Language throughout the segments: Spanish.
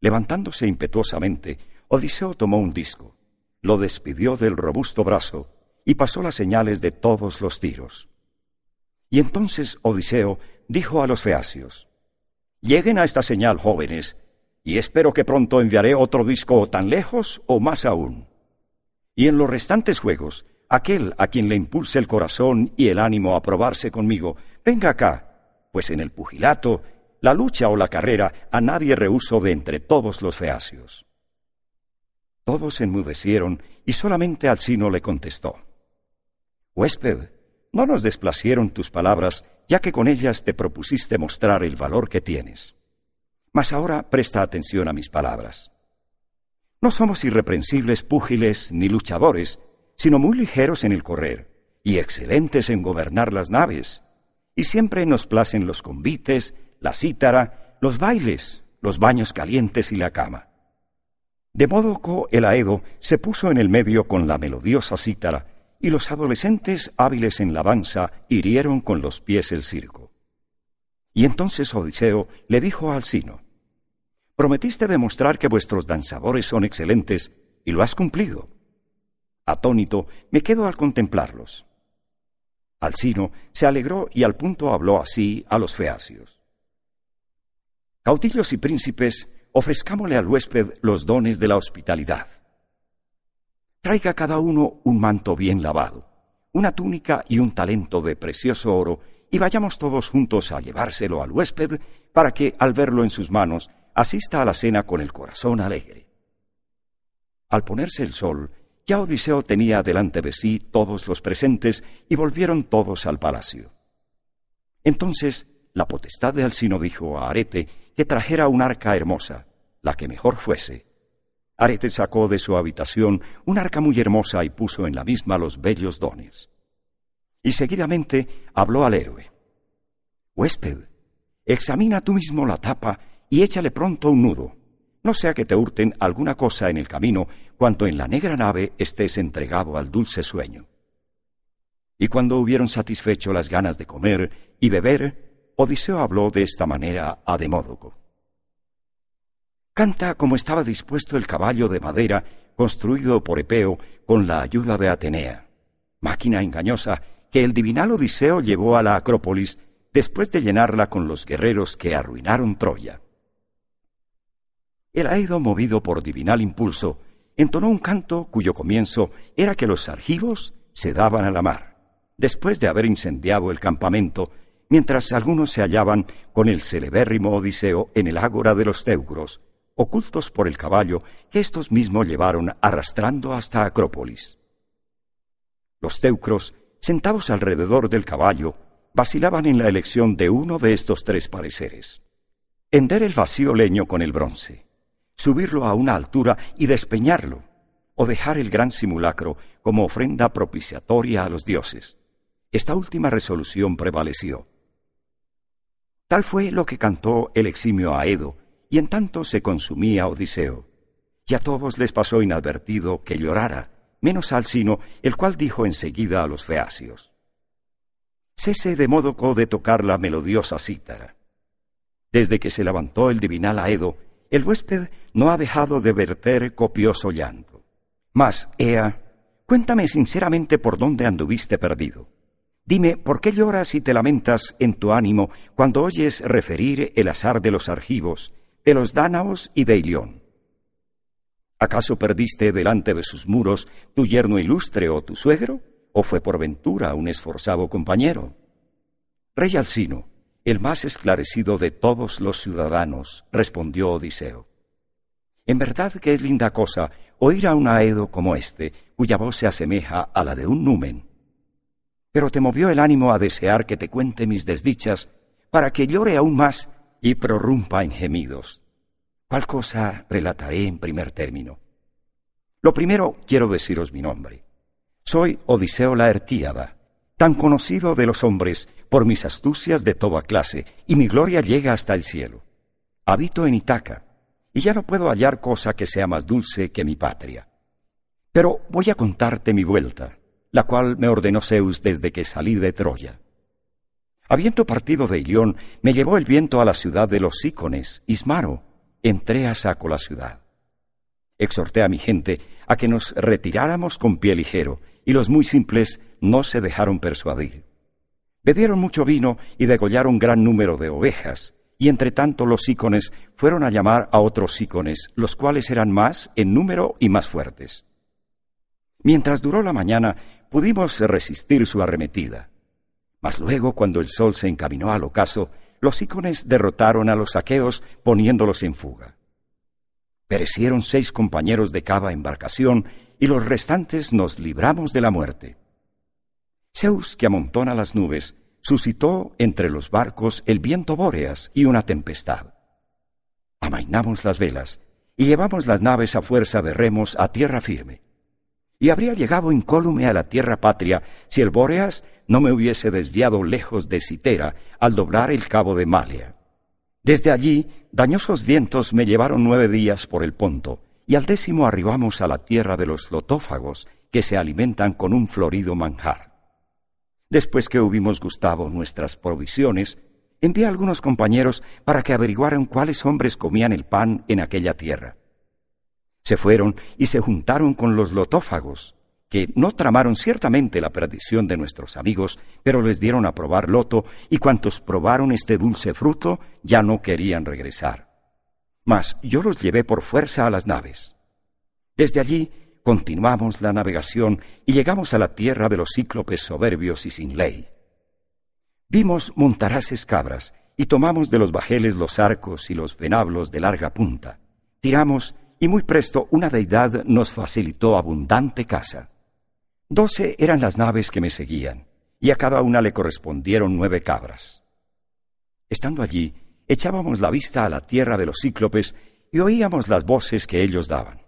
Levantándose impetuosamente, Odiseo tomó un disco, lo despidió del robusto brazo y pasó las señales de todos los tiros. Y entonces Odiseo dijo a los feacios, Lleguen a esta señal, jóvenes, y espero que pronto enviaré otro disco tan lejos o más aún. Y en los restantes juegos, aquel a quien le impulse el corazón y el ánimo a probarse conmigo, venga acá, pues en el pugilato la lucha o la carrera a nadie rehuso de entre todos los feacios. Todos enmudecieron y solamente Alcino le contestó. Huésped, no nos desplacieron tus palabras, ya que con ellas te propusiste mostrar el valor que tienes. Mas ahora presta atención a mis palabras. No somos irreprensibles púgiles ni luchadores, sino muy ligeros en el correr y excelentes en gobernar las naves, y siempre nos placen los convites, la cítara, los bailes, los baños calientes y la cama. De modo que el Aedo se puso en el medio con la melodiosa cítara, y los adolescentes hábiles en la danza hirieron con los pies el circo. Y entonces Odiseo le dijo a Alcino, Prometiste demostrar que vuestros danzadores son excelentes, y lo has cumplido. Atónito, me quedo al contemplarlos. Alcino se alegró y al punto habló así a los feacios. Caudillos y príncipes, ofrezcámosle al huésped los dones de la hospitalidad. Traiga cada uno un manto bien lavado, una túnica y un talento de precioso oro, y vayamos todos juntos a llevárselo al huésped para que, al verlo en sus manos, asista a la cena con el corazón alegre. Al ponerse el sol, ya Odiseo tenía delante de sí todos los presentes y volvieron todos al palacio. Entonces la potestad de Alcino dijo a Arete que trajera un arca hermosa, la que mejor fuese. Arete sacó de su habitación un arca muy hermosa y puso en la misma los bellos dones. Y seguidamente habló al héroe. Huésped, examina tú mismo la tapa y échale pronto un nudo, no sea que te hurten alguna cosa en el camino cuanto en la negra nave estés entregado al dulce sueño. Y cuando hubieron satisfecho las ganas de comer y beber, Odiseo habló de esta manera a Demódoco. Canta como estaba dispuesto el caballo de madera construido por Epeo con la ayuda de Atenea, máquina engañosa que el divinal Odiseo llevó a la Acrópolis después de llenarla con los guerreros que arruinaron Troya. El Aedo, movido por divinal impulso, entonó un canto cuyo comienzo era que los argivos se daban a la mar, después de haber incendiado el campamento mientras algunos se hallaban con el celebérrimo Odiseo en el ágora de los teucros, ocultos por el caballo que éstos mismos llevaron arrastrando hasta Acrópolis. Los teucros, sentados alrededor del caballo, vacilaban en la elección de uno de estos tres pareceres. Hender el vacío leño con el bronce, subirlo a una altura y despeñarlo, o dejar el gran simulacro como ofrenda propiciatoria a los dioses. Esta última resolución prevaleció. Tal fue lo que cantó el eximio Aedo, y en tanto se consumía Odiseo. Y a todos les pasó inadvertido que llorara, menos al sino, el cual dijo enseguida a los feacios. Cese de modo de tocar la melodiosa cítara. Desde que se levantó el divinal Aedo, el huésped no ha dejado de verter copioso llanto. Mas, Ea, cuéntame sinceramente por dónde anduviste perdido. Dime, ¿por qué lloras y te lamentas en tu ánimo cuando oyes referir el azar de los argivos, de los dánaos y de Ilión? ¿Acaso perdiste delante de sus muros tu yerno ilustre o tu suegro? ¿O fue por ventura un esforzado compañero? Rey Alcino, el más esclarecido de todos los ciudadanos, respondió Odiseo. En verdad que es linda cosa oír a un aedo como este, cuya voz se asemeja a la de un numen pero te movió el ánimo a desear que te cuente mis desdichas, para que llore aún más y prorrumpa en gemidos. ¿Cuál cosa relataré en primer término? Lo primero quiero deciros mi nombre. Soy Odiseo Laertíada, tan conocido de los hombres por mis astucias de toda clase, y mi gloria llega hasta el cielo. Habito en Itaca, y ya no puedo hallar cosa que sea más dulce que mi patria. Pero voy a contarte mi vuelta, la cual me ordenó Zeus desde que salí de Troya. Habiendo partido de Ilión, me llevó el viento a la ciudad de los Ícones, Ismaro. Entré a saco la ciudad. Exhorté a mi gente a que nos retiráramos con pie ligero, y los muy simples no se dejaron persuadir. Bebieron mucho vino y degollaron gran número de ovejas, y entre tanto los ícones fueron a llamar a otros ícones, los cuales eran más en número y más fuertes. Mientras duró la mañana, pudimos resistir su arremetida. Mas luego, cuando el sol se encaminó al ocaso, los ícones derrotaron a los aqueos poniéndolos en fuga. Perecieron seis compañeros de cada embarcación y los restantes nos libramos de la muerte. Zeus, que amontona las nubes, suscitó entre los barcos el viento bóreas y una tempestad. Amainamos las velas y llevamos las naves a fuerza de remos a tierra firme. Y habría llegado incólume a la tierra patria si el bóreas no me hubiese desviado lejos de Citera al doblar el cabo de Malia. Desde allí, dañosos vientos me llevaron nueve días por el Ponto, y al décimo arribamos a la tierra de los lotófagos, que se alimentan con un florido manjar. Después que hubimos gustado nuestras provisiones, envié a algunos compañeros para que averiguaran cuáles hombres comían el pan en aquella tierra. Se fueron y se juntaron con los lotófagos, que no tramaron ciertamente la perdición de nuestros amigos, pero les dieron a probar loto, y cuantos probaron este dulce fruto ya no querían regresar mas yo los llevé por fuerza a las naves. Desde allí continuamos la navegación y llegamos a la tierra de los cíclopes soberbios y sin ley. Vimos montaraces cabras y tomamos de los bajeles los arcos y los venablos de larga punta. Tiramos y muy presto una deidad nos facilitó abundante caza. Doce eran las naves que me seguían, y a cada una le correspondieron nueve cabras. Estando allí, echábamos la vista a la tierra de los cíclopes y oíamos las voces que ellos daban.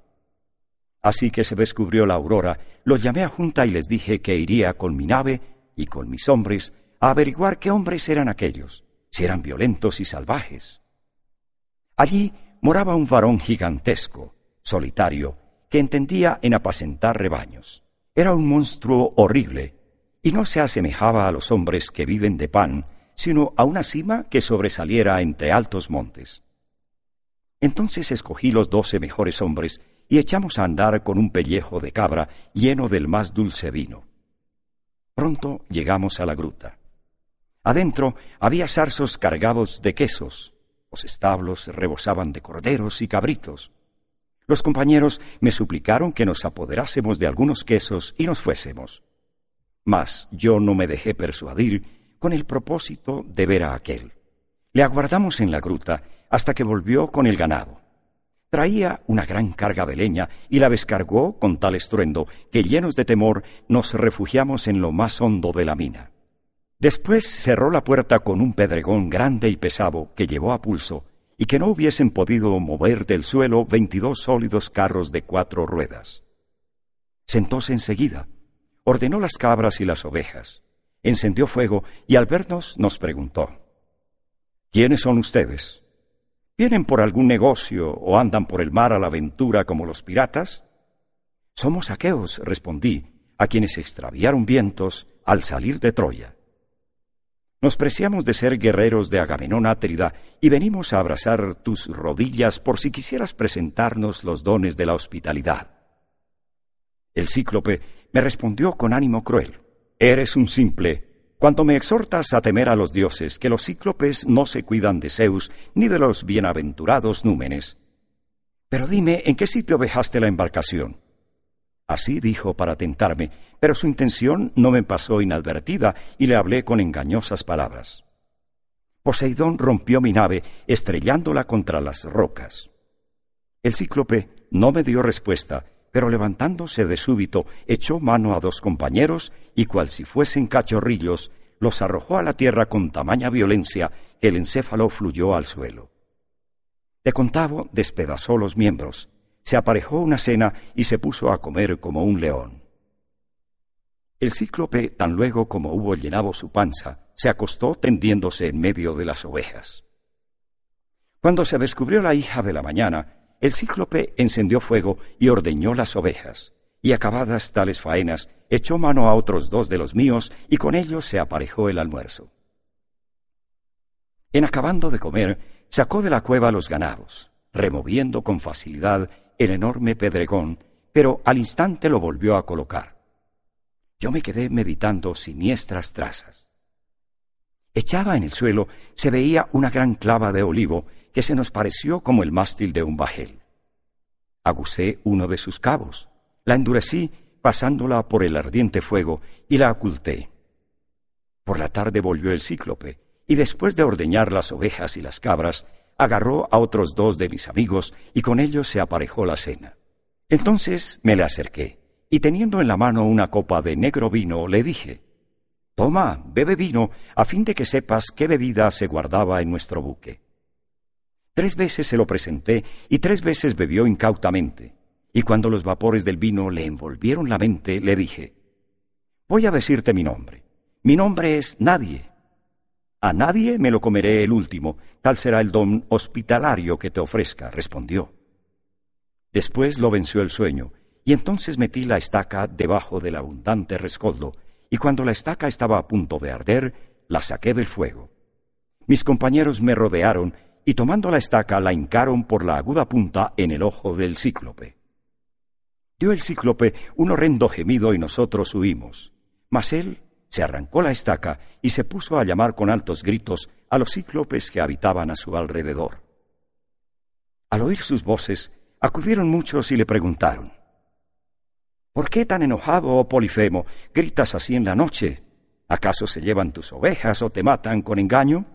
Así que se descubrió la aurora, los llamé a junta y les dije que iría con mi nave y con mis hombres a averiguar qué hombres eran aquellos, si eran violentos y salvajes. Allí moraba un varón gigantesco, solitario, que entendía en apacentar rebaños. Era un monstruo horrible, y no se asemejaba a los hombres que viven de pan, sino a una cima que sobresaliera entre altos montes. Entonces escogí los doce mejores hombres y echamos a andar con un pellejo de cabra lleno del más dulce vino. Pronto llegamos a la gruta. Adentro había zarzos cargados de quesos. Los establos rebosaban de corderos y cabritos. Los compañeros me suplicaron que nos apoderásemos de algunos quesos y nos fuésemos. Mas yo no me dejé persuadir con el propósito de ver a aquel. Le aguardamos en la gruta hasta que volvió con el ganado. Traía una gran carga de leña y la descargó con tal estruendo que llenos de temor nos refugiamos en lo más hondo de la mina. Después cerró la puerta con un pedregón grande y pesado que llevó a pulso y que no hubiesen podido mover del suelo veintidós sólidos carros de cuatro ruedas. Sentóse enseguida, ordenó las cabras y las ovejas, encendió fuego y al vernos nos preguntó, ¿Quiénes son ustedes? ¿Vienen por algún negocio o andan por el mar a la aventura como los piratas? Somos aqueos, respondí, a quienes extraviaron vientos al salir de Troya. Nos preciamos de ser guerreros de Agamenón Átrida y venimos a abrazar tus rodillas por si quisieras presentarnos los dones de la hospitalidad. El cíclope me respondió con ánimo cruel. Eres un simple. Cuanto me exhortas a temer a los dioses, que los cíclopes no se cuidan de Zeus ni de los bienaventurados númenes. Pero dime, ¿en qué sitio dejaste la embarcación? Así dijo para tentarme, pero su intención no me pasó inadvertida y le hablé con engañosas palabras. Poseidón rompió mi nave, estrellándola contra las rocas. El cíclope no me dio respuesta, pero levantándose de súbito, echó mano a dos compañeros y cual si fuesen cachorrillos, los arrojó a la tierra con tamaña violencia que el encéfalo fluyó al suelo. De contavo despedazó los miembros, se aparejó una cena y se puso a comer como un león. El cíclope, tan luego como hubo llenado su panza, se acostó tendiéndose en medio de las ovejas. Cuando se descubrió la hija de la mañana, el cíclope encendió fuego y ordeñó las ovejas, y acabadas tales faenas, echó mano a otros dos de los míos, y con ellos se aparejó el almuerzo. En acabando de comer, sacó de la cueva los ganados, removiendo con facilidad el enorme pedregón, pero al instante lo volvió a colocar. Yo me quedé meditando siniestras trazas. Echada en el suelo se veía una gran clava de olivo que se nos pareció como el mástil de un bajel. Aguzé uno de sus cabos, la endurecí pasándola por el ardiente fuego y la oculté. Por la tarde volvió el cíclope, y después de ordeñar las ovejas y las cabras, agarró a otros dos de mis amigos y con ellos se aparejó la cena. Entonces me le acerqué, y teniendo en la mano una copa de negro vino, le dije, Toma, bebe vino, a fin de que sepas qué bebida se guardaba en nuestro buque. Tres veces se lo presenté y tres veces bebió incautamente. Y cuando los vapores del vino le envolvieron la mente, le dije, Voy a decirte mi nombre. Mi nombre es Nadie. A nadie me lo comeré el último, tal será el don hospitalario que te ofrezca, respondió. Después lo venció el sueño, y entonces metí la estaca debajo del abundante rescoldo, y cuando la estaca estaba a punto de arder, la saqué del fuego. Mis compañeros me rodearon y tomando la estaca la hincaron por la aguda punta en el ojo del cíclope. Dio el cíclope un horrendo gemido y nosotros huimos. Mas él se arrancó la estaca y se puso a llamar con altos gritos a los cíclopes que habitaban a su alrededor. Al oír sus voces, acudieron muchos y le preguntaron, ¿Por qué tan enojado, oh Polifemo, gritas así en la noche? ¿Acaso se llevan tus ovejas o te matan con engaño?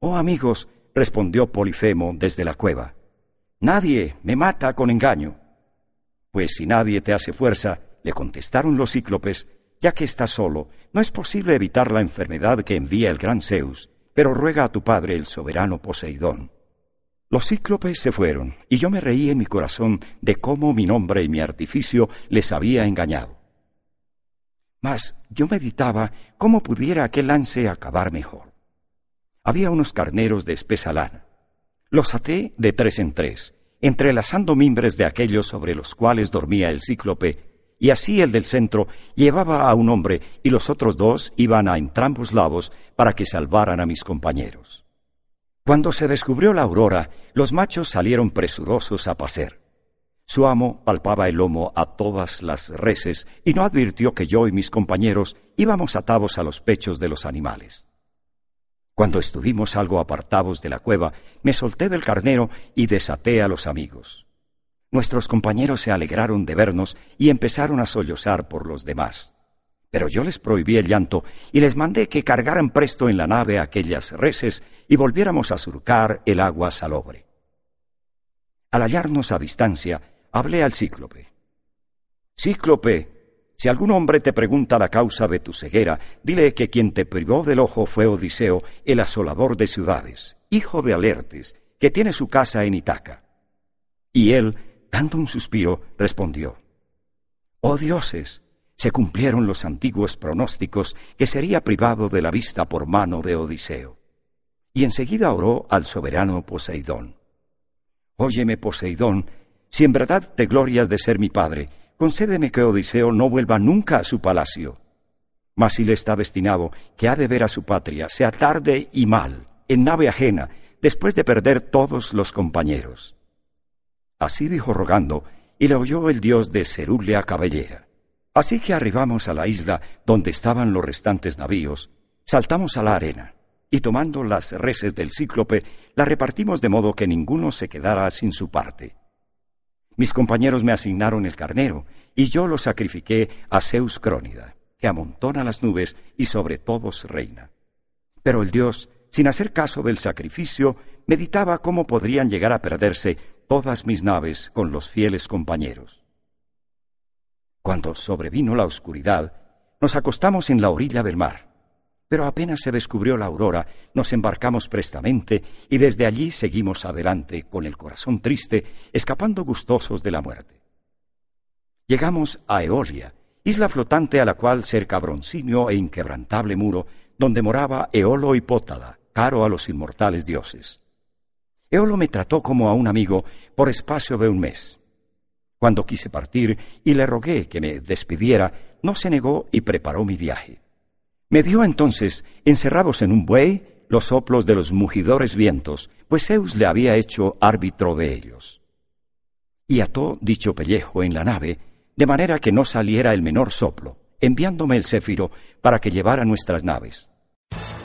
Oh amigos, respondió Polifemo desde la cueva. Nadie me mata con engaño. Pues si nadie te hace fuerza, le contestaron los cíclopes, ya que estás solo, no es posible evitar la enfermedad que envía el gran Zeus, pero ruega a tu padre el soberano Poseidón. Los cíclopes se fueron, y yo me reí en mi corazón de cómo mi nombre y mi artificio les había engañado. Mas yo meditaba cómo pudiera aquel lance acabar mejor había unos carneros de espesa lana. Los até de tres en tres, entrelazando mimbres de aquellos sobre los cuales dormía el cíclope, y así el del centro llevaba a un hombre y los otros dos iban a entrambos lados para que salvaran a mis compañeros. Cuando se descubrió la aurora, los machos salieron presurosos a pacer. Su amo palpaba el lomo a todas las reses y no advirtió que yo y mis compañeros íbamos atados a los pechos de los animales. Cuando estuvimos algo apartados de la cueva, me solté del carnero y desaté a los amigos. Nuestros compañeros se alegraron de vernos y empezaron a sollozar por los demás. Pero yo les prohibí el llanto y les mandé que cargaran presto en la nave aquellas reses y volviéramos a surcar el agua salobre. Al hallarnos a distancia, hablé al cíclope. Cíclope, si algún hombre te pregunta la causa de tu ceguera, dile que quien te privó del ojo fue Odiseo, el asolador de ciudades, hijo de Alertes, que tiene su casa en Itaca. Y él, dando un suspiro, respondió, Oh dioses, se cumplieron los antiguos pronósticos que sería privado de la vista por mano de Odiseo. Y enseguida oró al soberano Poseidón. Óyeme, Poseidón, si en verdad te glorias de ser mi padre, concédeme que Odiseo no vuelva nunca a su palacio. Mas si le está destinado que ha de ver a su patria, sea tarde y mal, en nave ajena, después de perder todos los compañeros. Así dijo rogando, y le oyó el dios de cerúlea cabellera. Así que arribamos a la isla donde estaban los restantes navíos, saltamos a la arena, y tomando las reses del cíclope, la repartimos de modo que ninguno se quedara sin su parte. Mis compañeros me asignaron el carnero, y yo lo sacrifiqué a Zeus Crónida, que amontona las nubes y sobre todos reina. Pero el dios, sin hacer caso del sacrificio, meditaba cómo podrían llegar a perderse todas mis naves con los fieles compañeros. Cuando sobrevino la oscuridad, nos acostamos en la orilla del mar. Pero apenas se descubrió la aurora, nos embarcamos prestamente y desde allí seguimos adelante con el corazón triste, escapando gustosos de la muerte. Llegamos a Eolia, isla flotante a la cual cerca broncíneo e inquebrantable muro, donde moraba Eolo Hipótada, caro a los inmortales dioses. Eolo me trató como a un amigo por espacio de un mes. Cuando quise partir y le rogué que me despidiera, no se negó y preparó mi viaje. Me dio entonces, encerrados en un buey, los soplos de los mugidores vientos, pues Zeus le había hecho árbitro de ellos. Y ató dicho pellejo en la nave, de manera que no saliera el menor soplo, enviándome el céfiro para que llevara nuestras naves.